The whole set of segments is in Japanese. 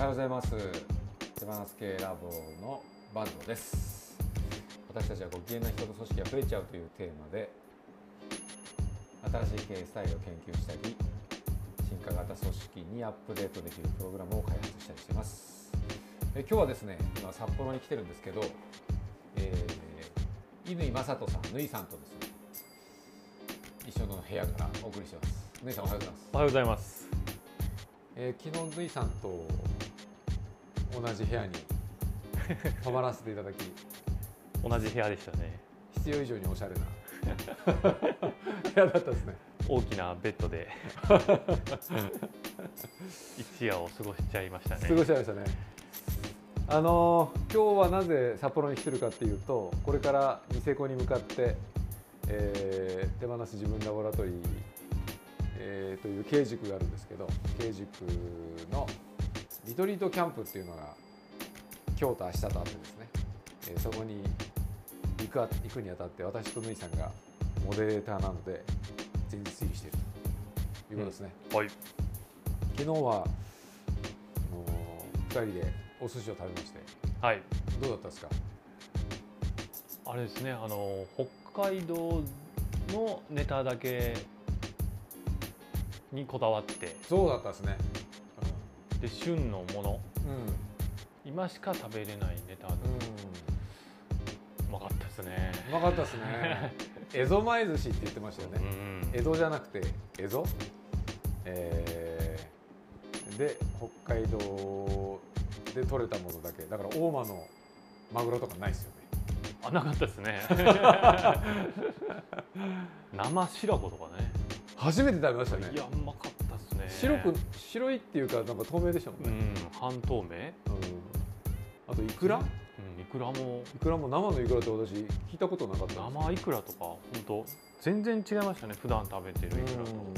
はようございます。手放す系ラボのバンドです。私たちはご機嫌な人と組織が増えちゃうというテーマで新しい経営スタイルを研究したり進化型組織にアップデートできるプログラムを開発したりしています。え今日はですね今札幌に来てるんですけど、えー、乾正人さんぬいさんとですね。一緒の部屋からお送りしてます。ぬいさんおはようございます。おはようございます。えー、昨日ぬいさんと同じ部屋に泊まらせていただき。同じ部屋でしたね。必要以上におしゃれな。部屋だったですね。大きなベッドで。一夜を過ごしちゃいましたね。過ごしちゃいましたね。あのー今日はなぜ札幌に来てるかっていうとこれからニセコに向かって、えー手放す自分ラボラトリー、えーという経塾があるんですけど経塾のリトリートキャンプっていうのが今日と明日とあってですね、えーそこに行くあ行くにあたって私とぬいさんがモデレーターなので前日入りしているということですね。はい。昨日はあの2人でお寿司を食べましてはい。どうだったですか？あれですね。あの北海道のネタだけにこだわって、そうだったですねで旬のもの、うん、うん今しか食べれないネタでうまかったですね。うまかったですね 蝦夷前寿司って言ってましたようねん。江戸じゃなくて蝦夷えーで北海道で取れたものだけだから大間のマグロとかないですよねあなかったですね。生白子とかね。初めて食べましたねいやうまかった。白く白いっていうかなんか透明でしたもんね、うん。半透明？うん。あとイクラ？うんいくらも。イクラも生のイクラって私聞いたことなかった生イクラとか？本当？全然違いましたね普段食べてるイクラと。うん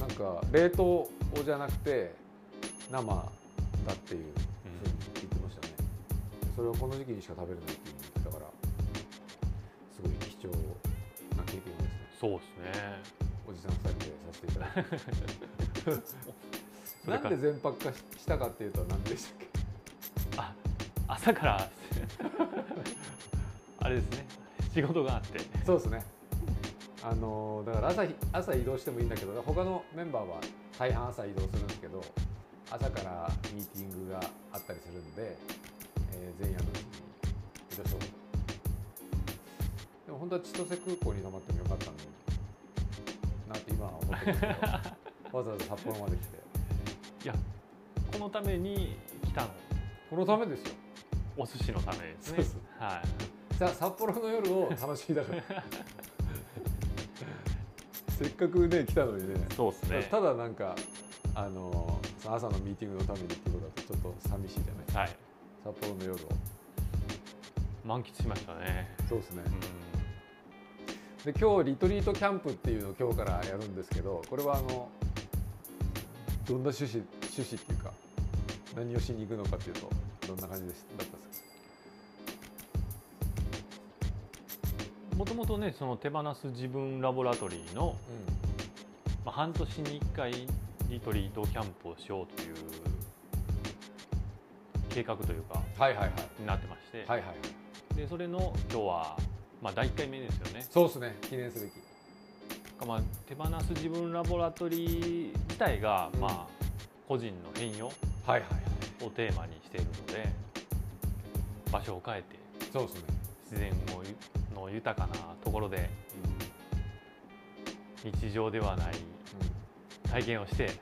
なんか冷凍じゃなくて生だっていうふうに言ってましたね、それをこの時期にしか食べれないっていう言ってたからすごい貴重な経験をですね。そうですね。おじさん2人でさせていただいて なんで全泊化ししたかっていうと何でしたっけ？あ朝から。あれですね。仕事があって。そうですね。あのだから朝ひ朝移動してもいいんだけど他のメンバーは大半朝移動するんですけど朝からミーティングがあったりするんで、えー前夜のうちに移動しよう。でも本当は千歳空港に泊まってもよかったのになって今は思ってるんですけど わざわざ札幌まで来て。いやこのために来たの。このためですよ。お寿司のためですね。はい。じゃあ札幌の夜を楽しみだから。せっかくね来たのにね。そうですね。ただなんかあのその朝のミーティングのためにっていうことだとちょっと寂しいじゃない。はい。札幌の夜を。満喫しましたね。そうですね。うで今日リトリートキャンプっていうのを今日からやるんですけどこれはあのどんな趣旨趣旨っていうか何をしに行くのかっていうとどんな感じでしだったんですか？んもともとねその手放す自分ラボラトリーの、まあ、半年に1回リトリートキャンプをしようという計画というかはいはいはい。になってまして、はいはいはい。でそれの今日は、まあ、第1回目ですよね。そうですね。記念すべきまあ、手放す自分ラボラトリー自体が、うん。まあ、個人の変容をテーマにしているので場所を変えてそうですね、自然の豊かなところで日常ではない体験をして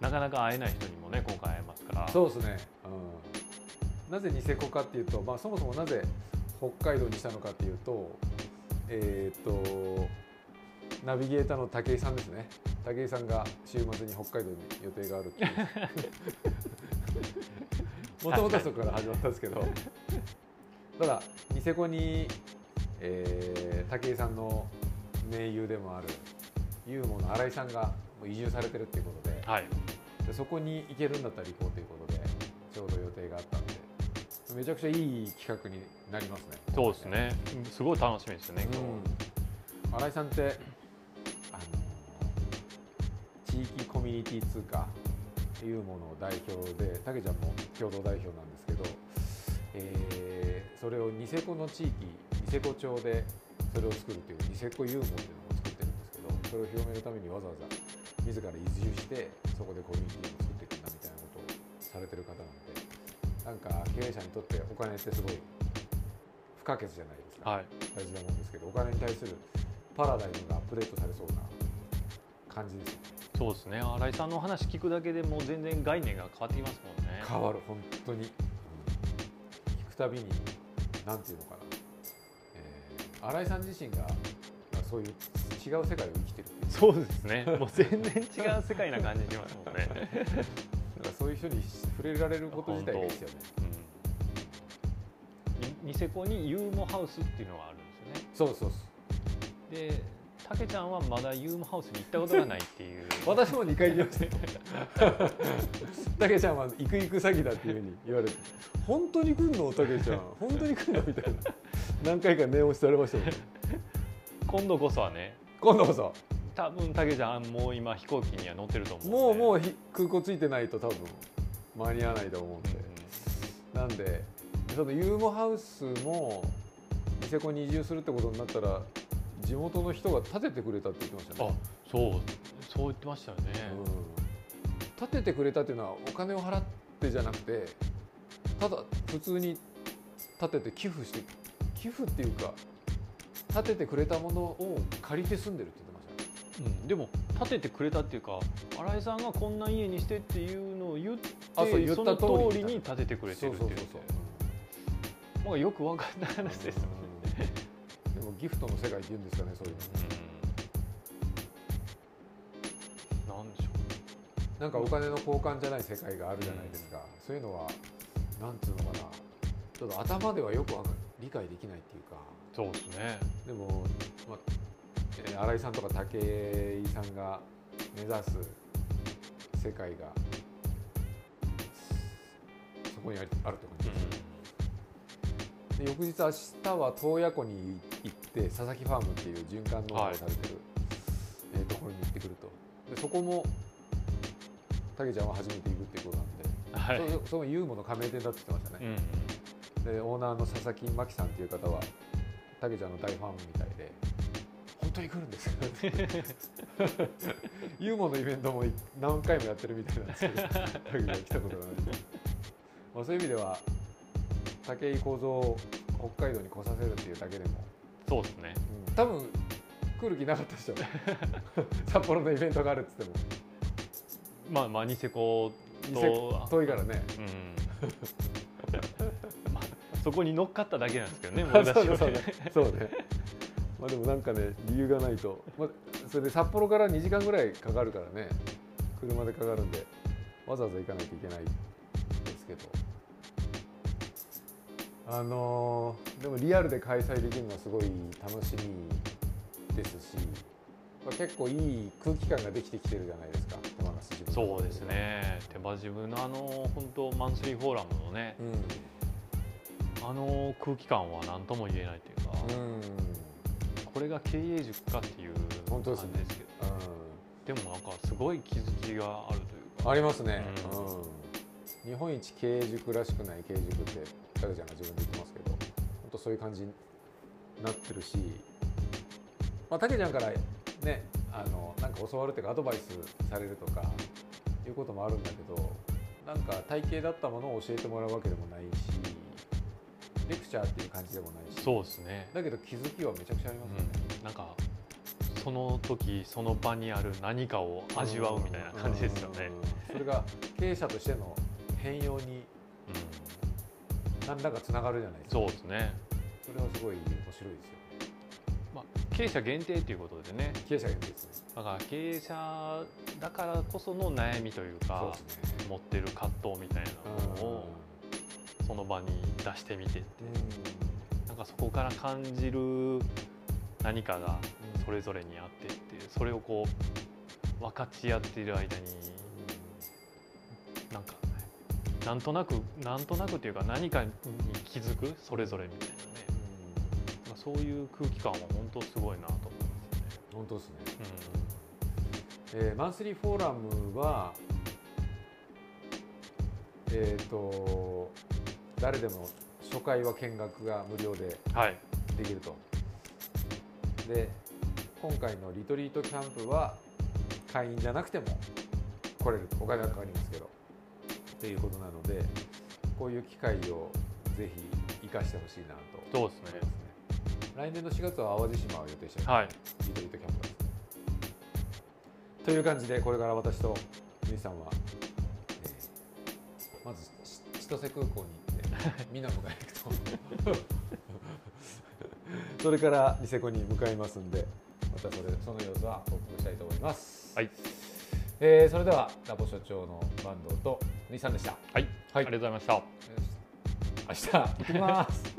なかなか会えない人にもね今回会えますから。そうですね、うん、なぜニセコかっていうと、まあ、そもそもなぜ北海道にしたのかっていうとえっ、とナビゲーターの武井さんですね。武井さんが週末に北海道に予定があるって もともとそこから始まったんですけど。ただニセコに、えー武井さんの盟友でもあるユーモの新井さんが移住されてるっていうことで。はい。でそこに行けるんだったら行こうということでちょうど予定があったんでめちゃくちゃいい企画になりますね。そうですね。すごい楽しみですね今日、うん。新井さんってあの地域コミュニティ通貨というものを代表でたけちゃんも共同代表なんですけど、えーそれをニセコの地域ニセコ町でそれを作るというニセコユーモっていうのを作ってるんですけどそれを広めるためにわざわざ自ら移住してそこでコミュニティを作っていくんだみたいなことをされてる方なのでなんか経営者にとってお金ってすごい不可欠じゃないですか、はい。大事なもんですけどお金に対するパラダイムがアップデートされそうな感じですよね。そうですね。新井さんのお話聞くだけでもう全然概念が変わってきますもんね。変わる本当に、うん聞くたびに何ていうのかな、えー新井さん自身がまあそういう違う世界を生きてるそうですね。もう全然違う世界な感じしますもんね、だからそういう人に触れられること自体がいいですよね。うん、にニセコにユーモハウスっていうのがあるんですよね。そうそうそう。でたけちゃんはまだユーモハウスに行ったことがないっていう。私も2回行きましたよ。たけちゃんは行く行く詐欺だっていうふうに言われて。本当に来んの？たけちゃん。本当に来んの？みたいな。何回か念押しされましたよね。今度こそはね。今度こそ多分たけちゃんもう今飛行機には乗ってると思うもうもうひ空港ついてないと多分間に合わないと思うんで、なんでそのユーモハウスもニセコに移住するってことになったら地元の人が建ててくれたって言ってましたあね、そうそう言ってましたよね、うん、建ててくれたっていうのはお金を払ってじゃなくてただ普通に建てて寄付して寄付っていうか建ててくれたものを借りて住んでるって言ってうん。でも建ててくれたっていうか新井さんがこんな家にしてっていうのを言ってあそう言ったの通りに建ててくれてるっていう。そうそうそうそう。まあよくわかんない話ですよね、うんでもギフトの世界って言うんですかねそういうの。うん、なんでしょなんかお金の交換じゃない世界があるじゃないですか、そういうのはなんつうのかな。ちょっと頭ではよく理解できないっていうか。うそうですね。でも、まあえー新井さんとか武井さんが目指す世界がそこにあるって感じです、で翌日明日は洞爺湖に行って佐々木ファームっていう循環農業をされてる、えーところに行ってくると。でそこもたけちゃんは初めて行くっていうことなんで、はい、そそのユーモの加盟店だって言ってましたね、うんでオーナーの佐々木真希さんっていう方はたけちゃんの大ファンみたいで本当に来るんですよ ユーモのイベントも何回もやってるみたいなんですけど来たことがないまあそういう意味では武井幸三を北海道に来させるっていうだけでも、そうですね。うん多分来る気なかったでしょ札幌のイベントがあるっつってもまあまあニセコと遠いからね。うん。まあそこに乗っかっただけなんですけどね。そうねまあでもなんかね理由がないと、まあ、それで札幌から2時間ぐらいかかるからね。車でかかるんでわざわざ行かないといけないですけど。あのーでもリアルで開催できるのはすごい楽しみですし、まあ、結構いい空気感ができてきてるじゃないですか。手自分そうですね。手羽自分のあの本当マンスリーフォーラムのね。うん。あの空気感は何とも言えないというか、うんこれが経営塾かっていう感じですけどでもなんかすごい気づきがあるというか。ありますね、ううん。日本一経営塾らしくない経営塾ってタケちゃんが自分で言ってますけど。本当そういう感じになってるし。まあタケちゃんからねあのなんか教わるっていうかアドバイスされるとかいうこともあるんだけどなんか体系だったものを教えてもらうわけでもないしレクチャーっていう感じでもないし。そうですね、だけど気づきはめちゃくちゃありますよね、うん、なんかその時その場にある何かを味わうみたいな感じですよね。うん。それが経営者としての変容にうん。何らかつながるじゃないですか。そうですね、それはすごい面白いですよね。まあ、経営者限定ということでね。経営者限定ですね。だから経営者だからこその悩みというかね。持ってる葛藤みたいなものをその場に出してみてって。なんかそこから感じる何かがそれぞれにあってっていう。それをこう分かち合っている間になんかなんとなくなんとなくっていうか何かに気づく？それぞれみたいなね。まあそういう空気感は本当すごいなと思いますね。本当ですね。えーマンスリーフォーラムはえっ、と誰でも初回は見学が無料ではい。できると。で今回のリトリートキャンプは会員じゃなくても来れるとお金はかかりますけど。っていうことなのでこういう機会をぜひ生かしてほしいなと。そうですね。ね来年の4月は淡路島を予定しています、はい。リトリートキャンプです。ねという感じでこれから私とゆいさんは、えーまずし千歳空港に行ってみんな迎えに行くと それからニセコに向かいますんでまたそれその様子は報告したいと思います、はい。えーそれではラボ所長の坂東と西さんでした。はい、はい。ありがとうございました。明日。行きます